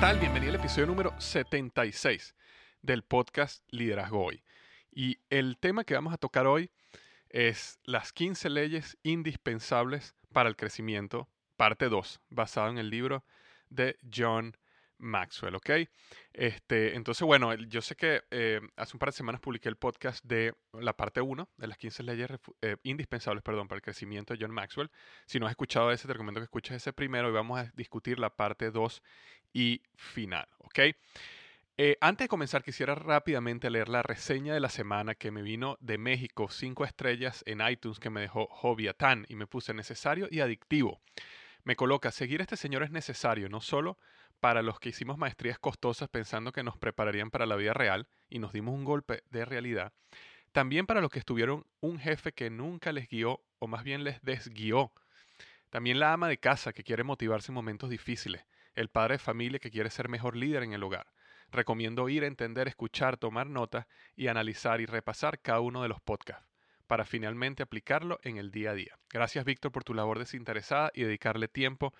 Tal? Bienvenido al episodio número 76 del podcast Liderazgo Hoy. Y el tema que vamos a tocar hoy es las 15 leyes indispensables para el crecimiento, parte 2, basado en el libro de John Maxwell, ¿ok? Este, entonces, bueno, yo sé que eh, hace un par de semanas publiqué el podcast de la parte 1 de las 15 leyes eh, indispensables perdón, para el crecimiento de John Maxwell. Si no has escuchado ese, te recomiendo que escuches ese primero y vamos a discutir la parte 2 y final, ¿ok? Eh, antes de comenzar, quisiera rápidamente leer la reseña de la semana que me vino de México, 5 estrellas en iTunes que me dejó Joviatán y me puse necesario y adictivo. Me coloca, seguir a este señor es necesario, no solo para los que hicimos maestrías costosas pensando que nos prepararían para la vida real y nos dimos un golpe de realidad, también para los que estuvieron un jefe que nunca les guió o más bien les desguió. También la ama de casa que quiere motivarse en momentos difíciles, el padre de familia que quiere ser mejor líder en el hogar. Recomiendo ir, entender, escuchar, tomar notas y analizar y repasar cada uno de los podcasts para finalmente aplicarlo en el día a día. Gracias Víctor por tu labor desinteresada y dedicarle tiempo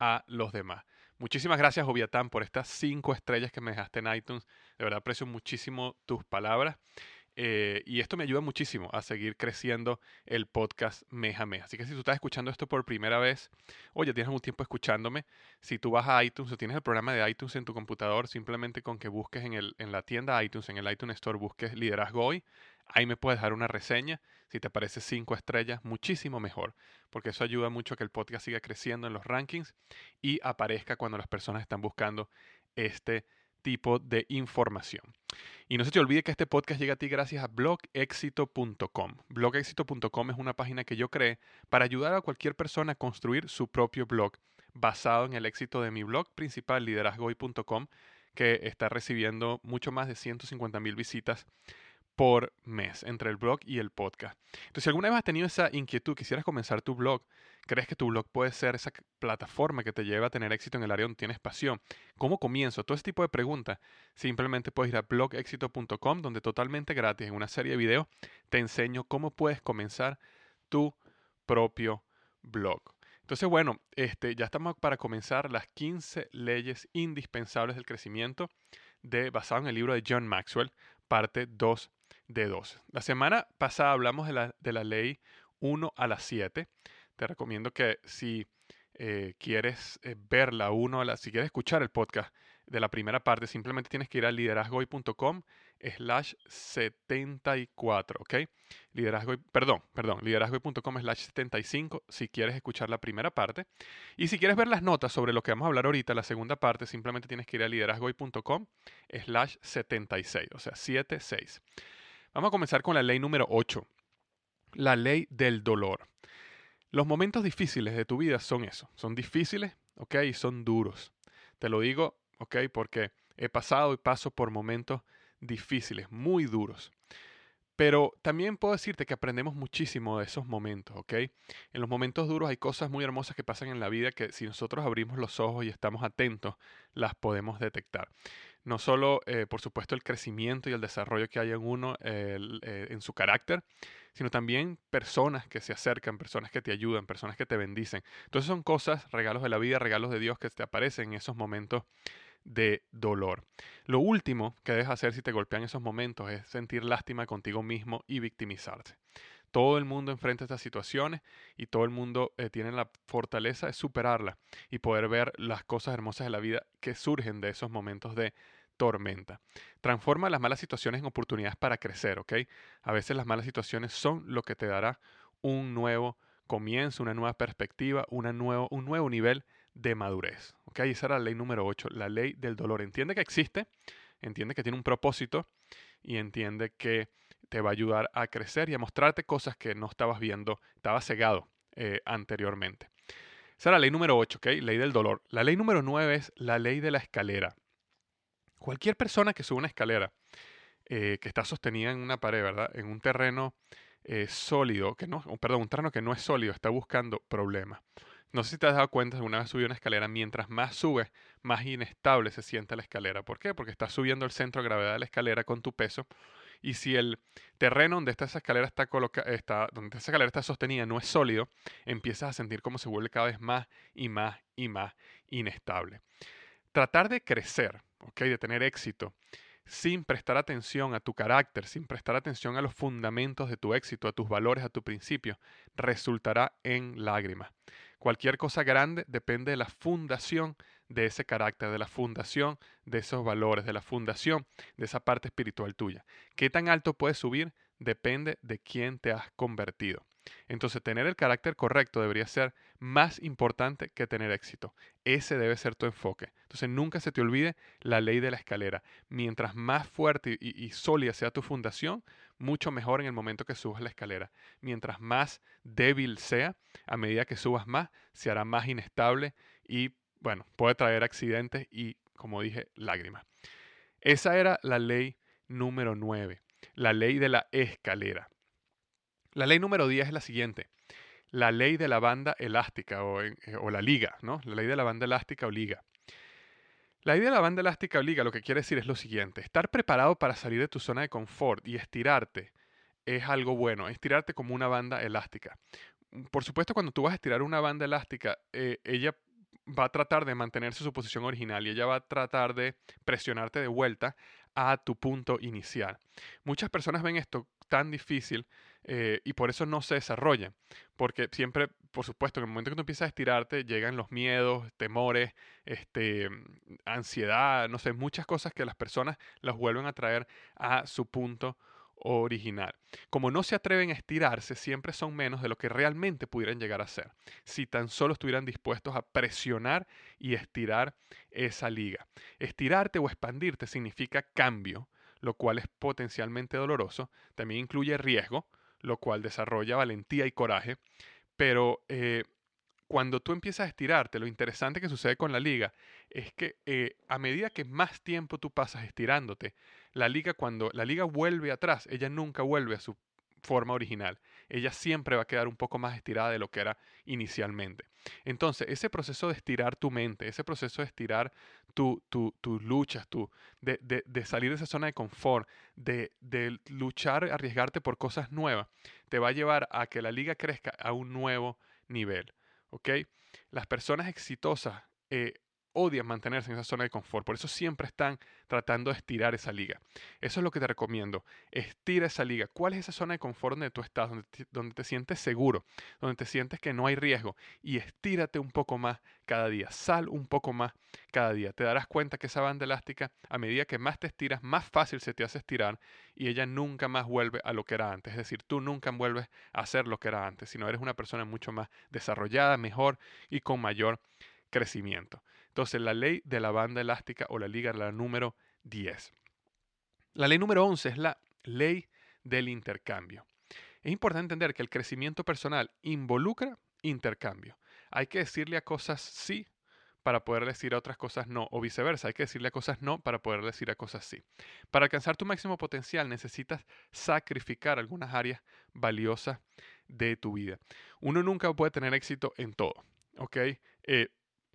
a los demás. Muchísimas gracias, Oviatán, por estas cinco estrellas que me dejaste en iTunes. De verdad aprecio muchísimo tus palabras. Eh, y esto me ayuda muchísimo a seguir creciendo el podcast mes a mes. Así que si tú estás escuchando esto por primera vez, o ya tienes algún tiempo escuchándome, si tú vas a iTunes o tienes el programa de iTunes en tu computador, simplemente con que busques en, el, en la tienda iTunes, en el iTunes Store, busques Liderazgo Hoy, ahí me puedes dejar una reseña. Si te parece cinco estrellas, muchísimo mejor, porque eso ayuda mucho a que el podcast siga creciendo en los rankings y aparezca cuando las personas están buscando este tipo de información. Y no se te olvide que este podcast llega a ti gracias a blogexito.com. Blogexito.com es una página que yo creé para ayudar a cualquier persona a construir su propio blog basado en el éxito de mi blog principal, liderazgoy.com, que está recibiendo mucho más de 150 mil visitas por mes entre el blog y el podcast. Entonces, si alguna vez has tenido esa inquietud, quisieras comenzar tu blog, crees que tu blog puede ser esa plataforma que te lleva a tener éxito en el área donde tienes pasión, ¿cómo comienzo? Todo ese tipo de preguntas, simplemente puedes ir a blogexito.com, donde totalmente gratis, en una serie de videos, te enseño cómo puedes comenzar tu propio blog. Entonces, bueno, este, ya estamos para comenzar las 15 leyes indispensables del crecimiento de, basado en el libro de John Maxwell, parte 2 de 2. La semana pasada hablamos de la, de la ley 1 a la 7. Te recomiendo que si eh, quieres eh, ver la 1 a la, si quieres escuchar el podcast de la primera parte, simplemente tienes que ir a liderazgoy.com slash 74, ¿ok? Liderazgo, perdón, perdón, liderazgoy.com slash 75 si quieres escuchar la primera parte. Y si quieres ver las notas sobre lo que vamos a hablar ahorita, la segunda parte, simplemente tienes que ir a liderazgoy.com slash 76, o sea, 76. Vamos a comenzar con la ley número 8, la ley del dolor. Los momentos difíciles de tu vida son eso, son difíciles, ¿ok? Y son duros. Te lo digo, ¿ok? Porque he pasado y paso por momentos difíciles, muy duros. Pero también puedo decirte que aprendemos muchísimo de esos momentos, ¿ok? En los momentos duros hay cosas muy hermosas que pasan en la vida que si nosotros abrimos los ojos y estamos atentos, las podemos detectar. No solo, eh, por supuesto, el crecimiento y el desarrollo que hay en uno, eh, en su carácter, sino también personas que se acercan, personas que te ayudan, personas que te bendicen. Entonces son cosas, regalos de la vida, regalos de Dios que te aparecen en esos momentos de dolor. Lo último que debes hacer si te golpean esos momentos es sentir lástima contigo mismo y victimizarse. Todo el mundo enfrenta estas situaciones y todo el mundo eh, tiene la fortaleza de superarla y poder ver las cosas hermosas de la vida que surgen de esos momentos de tormenta. Transforma las malas situaciones en oportunidades para crecer, ¿ok? A veces las malas situaciones son lo que te dará un nuevo comienzo, una nueva perspectiva, nuevo, un nuevo nivel de madurez. ¿ok? Esa era la ley número 8, la ley del dolor. Entiende que existe, entiende que tiene un propósito y entiende que te va a ayudar a crecer y a mostrarte cosas que no estabas viendo, estabas cegado eh, anteriormente. Esa la ley número 8, ¿ok? Ley del dolor. La ley número 9 es la ley de la escalera. Cualquier persona que sube una escalera eh, que está sostenida en una pared, ¿verdad? En un terreno eh, sólido, que no, perdón, un terreno que no es sólido, está buscando problemas. No sé si te has dado cuenta, una vez subí una escalera, mientras más subes, más inestable se siente la escalera. ¿Por qué? Porque estás subiendo el centro de gravedad de la escalera con tu peso. Y si el terreno donde esta escalera está, donde escalera sostenida no es sólido, empiezas a sentir cómo se vuelve cada vez más y más y más inestable. Tratar de crecer, ¿ok? de tener éxito, sin prestar atención a tu carácter, sin prestar atención a los fundamentos de tu éxito, a tus valores, a tu principio, resultará en lágrimas. Cualquier cosa grande depende de la fundación de ese carácter, de la fundación de esos valores, de la fundación de esa parte espiritual tuya. ¿Qué tan alto puedes subir? Depende de quién te has convertido. Entonces, tener el carácter correcto debería ser más importante que tener éxito. Ese debe ser tu enfoque. Entonces, nunca se te olvide la ley de la escalera. Mientras más fuerte y, sólida sea tu fundación, mucho mejor en el momento que subas la escalera. Mientras más débil sea, a medida que subas más, se hará más inestable y, bueno, puede traer accidentes y, como dije, lágrimas. Esa era la ley número 9, la ley de la escalera. La ley número 10 es la siguiente. La ley de la banda elástica o, eh, o, la liga, ¿no? La ley de la banda elástica o liga. La ley de la banda elástica o liga lo que quiere decir es lo siguiente. Estar preparado para salir de tu zona de confort y estirarte es algo bueno. Estirarte como una banda elástica. Por supuesto, cuando tú vas a estirar una banda elástica, eh, ella va a tratar de mantenerse su posición original y ella va a tratar de presionarte de vuelta a tu punto inicial. Muchas personas ven esto tan difícil eh, y por eso no se desarrolla. Porque siempre, por supuesto, en el momento que tú empiezas a estirarte, llegan los miedos, temores, este, ansiedad, no sé, muchas cosas que las personas las vuelven a traer a su punto original. Como no se atreven a estirarse, siempre son menos de lo que realmente pudieran llegar a ser, si tan solo estuvieran dispuestos a presionar y estirar esa liga. Estirarte o expandirte significa cambio, lo cual es potencialmente doloroso, también incluye riesgo, lo cual desarrolla valentía y coraje, pero eh, cuando tú empiezas a estirarte, lo interesante que sucede con la liga es que eh, a medida que más tiempo tú pasas estirándote, la liga cuando la liga vuelve atrás, ella nunca vuelve a su forma original. Ella siempre va a quedar un poco más estirada de lo que era inicialmente. Entonces, ese proceso de estirar tu mente, ese proceso de estirar tus luchas, tu, de, de, salir de esa zona de confort, de, de luchar, arriesgarte por cosas nuevas, te va a llevar a que la liga crezca a un nuevo nivel. ¿ok? Las personas exitosas eh, odian mantenerse en esa zona de confort, por eso siempre están tratando de estirar esa liga. Eso es lo que te recomiendo, estira esa liga. ¿Cuál es esa zona de confort donde tú estás, donde te, sientes seguro, donde te sientes que no hay riesgo? Y estírate un poco más cada día, sal un poco más cada día. Te darás cuenta que esa banda elástica, a medida que más te estiras, más fácil se te hace estirar y ella nunca más vuelve a lo que era antes. Es decir, tú nunca vuelves a ser lo que era antes, sino eres una persona mucho más desarrollada, mejor y con mayor crecimiento. Entonces, la ley de la banda elástica o la liga, la número 10. La ley número 11 es la ley del intercambio. Es importante entender que el crecimiento personal involucra intercambio. Hay que decirle a cosas sí para poder decir a otras cosas no, o viceversa, hay que decirle a cosas no para poder decir a cosas sí. Para alcanzar tu máximo potencial necesitas sacrificar algunas áreas valiosas de tu vida. Uno nunca puede tener éxito en todo, ¿ok? Eh,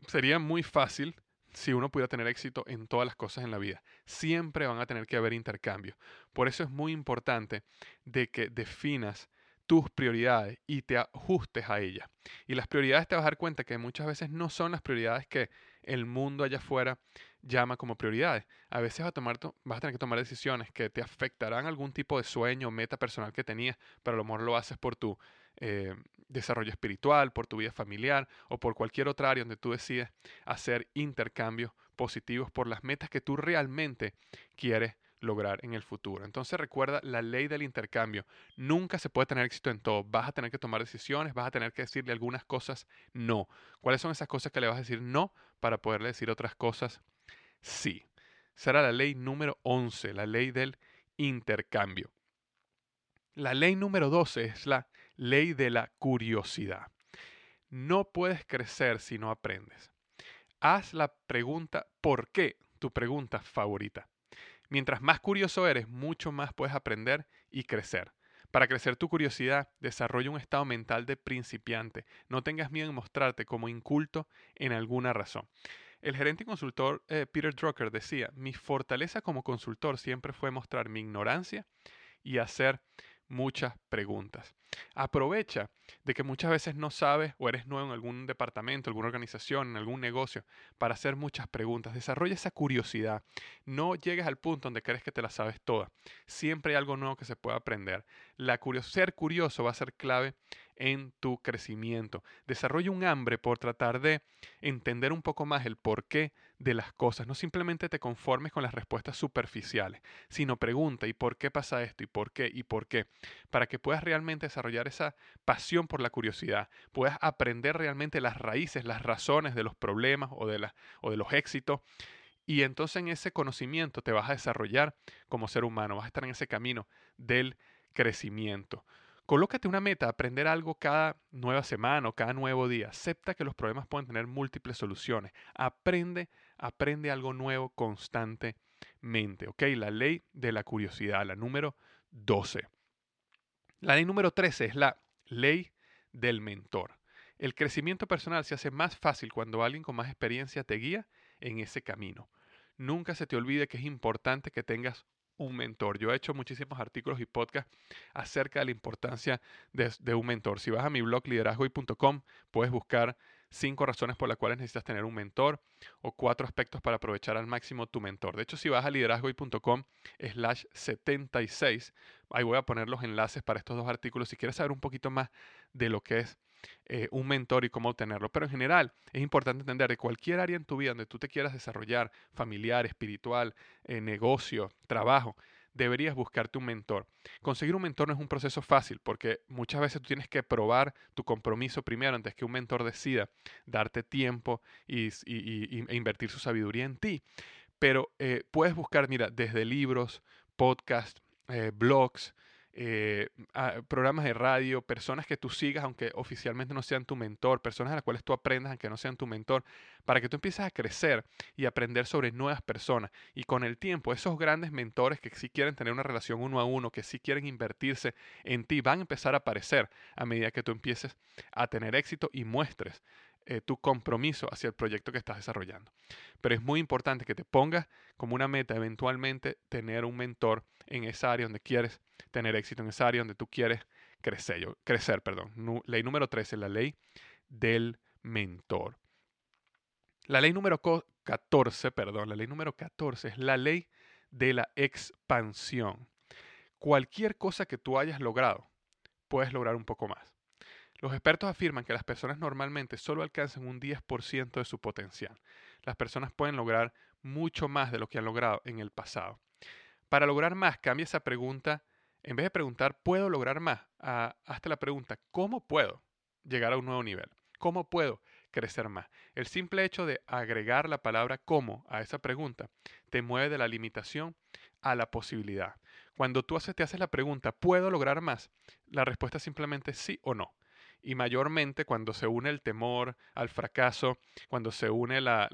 sería muy fácil si uno pudiera tener éxito en todas las cosas en la vida. Siempre van a tener que haber intercambios. Por eso es muy importante de que definas tus prioridades y te ajustes a ellas. Y las prioridades te vas a dar cuenta que muchas veces no son las prioridades que el mundo allá afuera llama como prioridades. A veces vas a, tomar, vas a tener que tomar decisiones que te afectarán algún tipo de sueño o meta personal que tenías, pero a lo mejor lo haces por tu eh, desarrollo espiritual, por tu vida familiar o por cualquier otra área donde tú decides hacer intercambios positivos por las metas que tú realmente quieres lograr en el futuro. Entonces recuerda la ley del intercambio. Nunca se puede tener éxito en todo. Vas a tener que tomar decisiones, vas a tener que decirle algunas cosas no. ¿Cuáles son esas cosas que le vas a decir no para poderle decir otras cosas sí? Será la ley número 11, la ley del intercambio. La ley número 12 es la ley de la curiosidad. No puedes crecer si no aprendes. Haz la pregunta ¿por qué? Tu pregunta favorita. Mientras más curioso eres, mucho más puedes aprender y crecer. Para crecer tu curiosidad, desarrolla un estado mental de principiante. No tengas miedo en mostrarte como inculto en alguna razón. El gerente y consultor eh, Peter Drucker decía, mi fortaleza como consultor siempre fue mostrar mi ignorancia y hacer muchas preguntas. Aprovecha de que muchas veces no sabes o eres nuevo en algún departamento, alguna organización, en algún negocio, para hacer muchas preguntas. Desarrolla esa curiosidad. No llegues al punto donde crees que te la sabes toda. Siempre hay algo nuevo que se puede aprender. La ser curioso va a ser clave en tu crecimiento. Desarrolla un hambre por tratar de entender un poco más el porqué de las cosas. No simplemente te conformes con las respuestas superficiales, sino pregunta ¿y por qué pasa esto? ¿y por qué? ¿y por qué? Para que puedas realmente desarrollar esa pasión por la curiosidad, puedas aprender realmente las raíces, las razones de los problemas o de, o de los éxitos. Y entonces en ese conocimiento te vas a desarrollar como ser humano, vas a estar en ese camino del crecimiento. Colócate una meta, aprender algo cada nueva semana o cada nuevo día. Acepta que los problemas pueden tener múltiples soluciones. Aprende, aprende algo nuevo constantemente. ¿Ok? La ley de la curiosidad, la número 12. La ley número 13 es la ley del mentor. El crecimiento personal se hace más fácil cuando alguien con más experiencia te guía en ese camino. Nunca se te olvide que es importante que tengas un mentor. Yo he hecho muchísimos artículos y podcasts acerca de la importancia de, un mentor. Si vas a mi blog liderazgoy.com, puedes buscar cinco razones por las cuales necesitas tener un mentor o cuatro aspectos para aprovechar al máximo tu mentor. De hecho, si vas a liderazgoy.com slash 76, ahí voy a poner los enlaces para estos dos artículos si quieres saber un poquito más de lo que es eh, un mentor y cómo obtenerlo. Pero en general es importante entender que cualquier área en tu vida donde tú te quieras desarrollar, familiar, espiritual, eh, negocio, trabajo, deberías buscarte un mentor. Conseguir un mentor no es un proceso fácil porque muchas veces tú tienes que probar tu compromiso primero antes que un mentor decida darte tiempo y, e invertir su sabiduría en ti. Pero eh, puedes buscar, mira, desde libros, podcasts, blogs, eh, programas de radio, personas que tú sigas aunque oficialmente no sean tu mentor, personas a las cuales tú aprendas aunque no sean tu mentor, para que tú empieces a crecer y aprender sobre nuevas personas. Y con el tiempo, esos grandes mentores que sí quieren tener una relación uno a uno, que sí quieren invertirse en ti, van a empezar a aparecer a medida que tú empieces a tener éxito y muestres eh, tu compromiso hacia el proyecto que estás desarrollando. Pero es muy importante que te pongas como una meta eventualmente tener un mentor en esa área donde quieres tener éxito, en esa área donde tú quieres crecer. Yo, crecer perdón. ley número 13, la ley del mentor. La ley número 14, perdón, la ley número 14 es la ley de la expansión. Cualquier cosa que tú hayas logrado, puedes lograr un poco más. Los expertos afirman que las personas normalmente solo alcanzan un 10% de su potencial. Las personas pueden lograr mucho más de lo que han logrado en el pasado. Para lograr más, cambia esa pregunta. En vez de preguntar, ¿puedo lograr más? hasta la pregunta, ¿cómo puedo llegar a un nuevo nivel? ¿Cómo puedo crecer más? El simple hecho de agregar la palabra cómo a esa pregunta te mueve de la limitación a la posibilidad. Cuando tú te haces la pregunta, ¿puedo lograr más? La respuesta es simplemente sí o no. Y mayormente cuando se une el temor al fracaso, cuando se une la,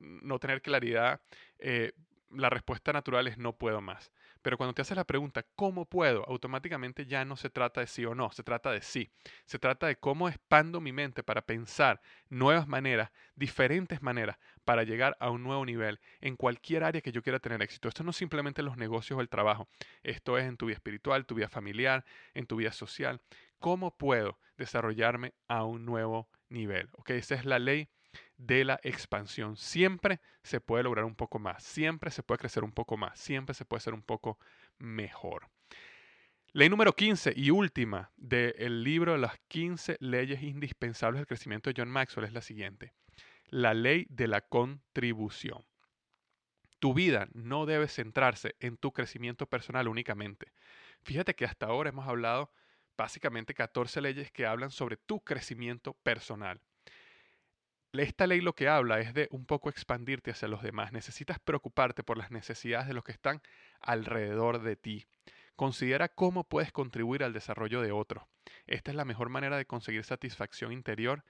no tener claridad, eh, la respuesta natural es no puedo más. Pero cuando te haces la pregunta, ¿cómo puedo? Automáticamente ya no se trata de sí o no, se trata de sí. Se trata de cómo expando mi mente para pensar nuevas maneras, diferentes maneras, para llegar a un nuevo nivel en cualquier área que yo quiera tener éxito. Esto no es simplemente en los negocios o el trabajo, esto es en tu vida espiritual, tu vida familiar, en tu vida social. ¿Cómo puedo desarrollarme a un nuevo nivel? ¿Ok? Esa es la ley de la expansión. Siempre se puede lograr un poco más, siempre se puede crecer un poco más, siempre se puede ser un poco mejor. Ley número 15 y última del libro de las 15 leyes indispensables del crecimiento de John Maxwell es la siguiente. La ley de la contribución. Tu vida no debe centrarse en tu crecimiento personal únicamente. Fíjate que hasta ahora hemos hablado básicamente 14 leyes que hablan sobre tu crecimiento personal. Esta ley lo que habla es de un poco expandirte hacia los demás. Necesitas preocuparte por las necesidades de los que están alrededor de ti. Considera cómo puedes contribuir al desarrollo de otros. Esta es la mejor manera de conseguir satisfacción interior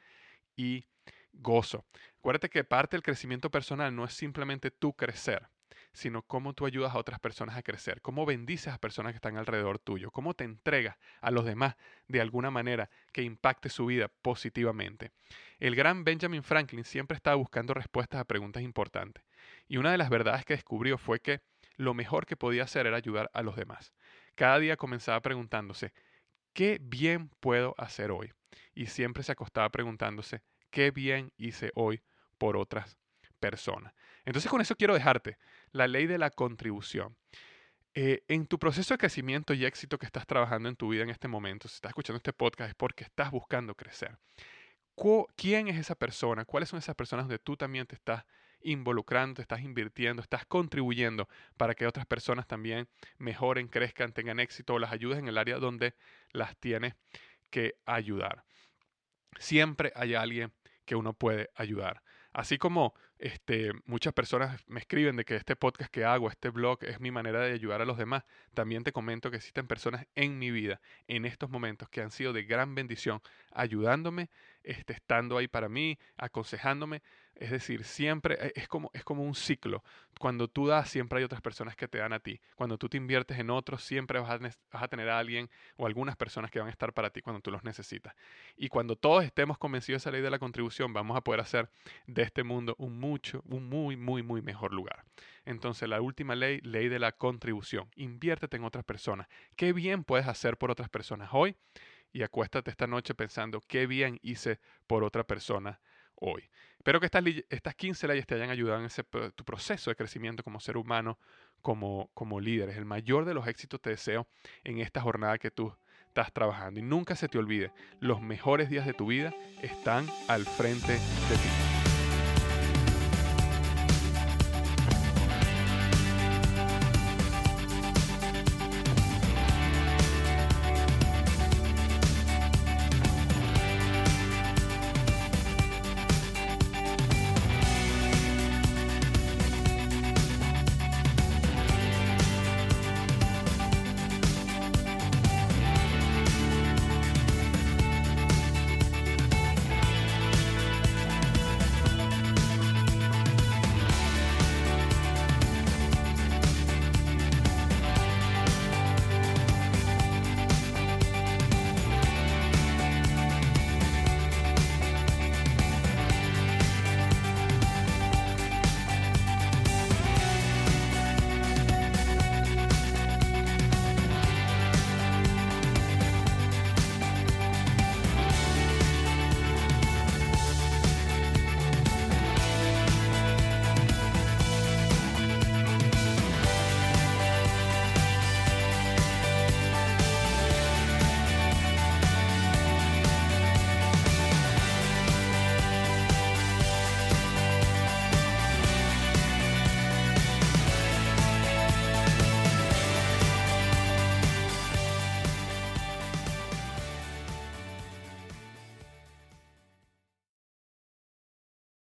y gozo. Acuérdate que parte del crecimiento personal no es simplemente tú crecer, sino cómo tú ayudas a otras personas a crecer, cómo bendices a personas que están alrededor tuyo, cómo te entregas a los demás de alguna manera que impacte su vida positivamente. El gran Benjamin Franklin siempre estaba buscando respuestas a preguntas importantes, y una de las verdades que descubrió fue que lo mejor que podía hacer era ayudar a los demás. Cada día comenzaba preguntándose, ¿qué bien puedo hacer hoy? Y siempre se acostaba preguntándose, ¿qué bien hice hoy por otras personas? Entonces con eso quiero dejarte la ley de la contribución. Eh, en tu proceso de crecimiento y éxito que estás trabajando en tu vida en este momento, si estás escuchando este podcast es porque estás buscando crecer. ¿Quién es esa persona? ¿Cuáles son esas personas donde tú también te estás involucrando, te estás invirtiendo, estás contribuyendo para que otras personas también mejoren, crezcan, tengan éxito o las ayudes en el área donde las tienes que ayudar? Siempre hay alguien que uno puede ayudar. Así como este, muchas personas me escriben de que este podcast que hago, este blog, es mi manera de ayudar a los demás, también te comento que existen personas en mi vida, en estos momentos, que han sido de gran bendición, ayudándome, este, estando ahí para mí, aconsejándome. Es decir, siempre e, es como, es como un ciclo. Cuando tú das, siempre hay otras personas que te dan a ti. Cuando tú te inviertes en otros, siempre vas a, vas a tener a alguien o algunas personas que van a estar para ti cuando tú los necesitas. Y cuando todos estemos convencidos de esa ley de la contribución, vamos a poder hacer de este mundo un mucho, un muy, muy, muy mejor lugar. Entonces, la última ley, ley de la contribución. Inviértete en otras personas. ¿Qué bien puedes hacer por otras personas hoy? Y acuéstate esta noche pensando qué bien hice por otra persona hoy. Espero que estas, estas 15 leyes te hayan ayudado en ese, tu proceso de crecimiento como ser humano, como, como líder. El mayor de los éxitos te deseo en esta jornada que tú estás trabajando. Y nunca se te olvide, los mejores días de tu vida están al frente de ti.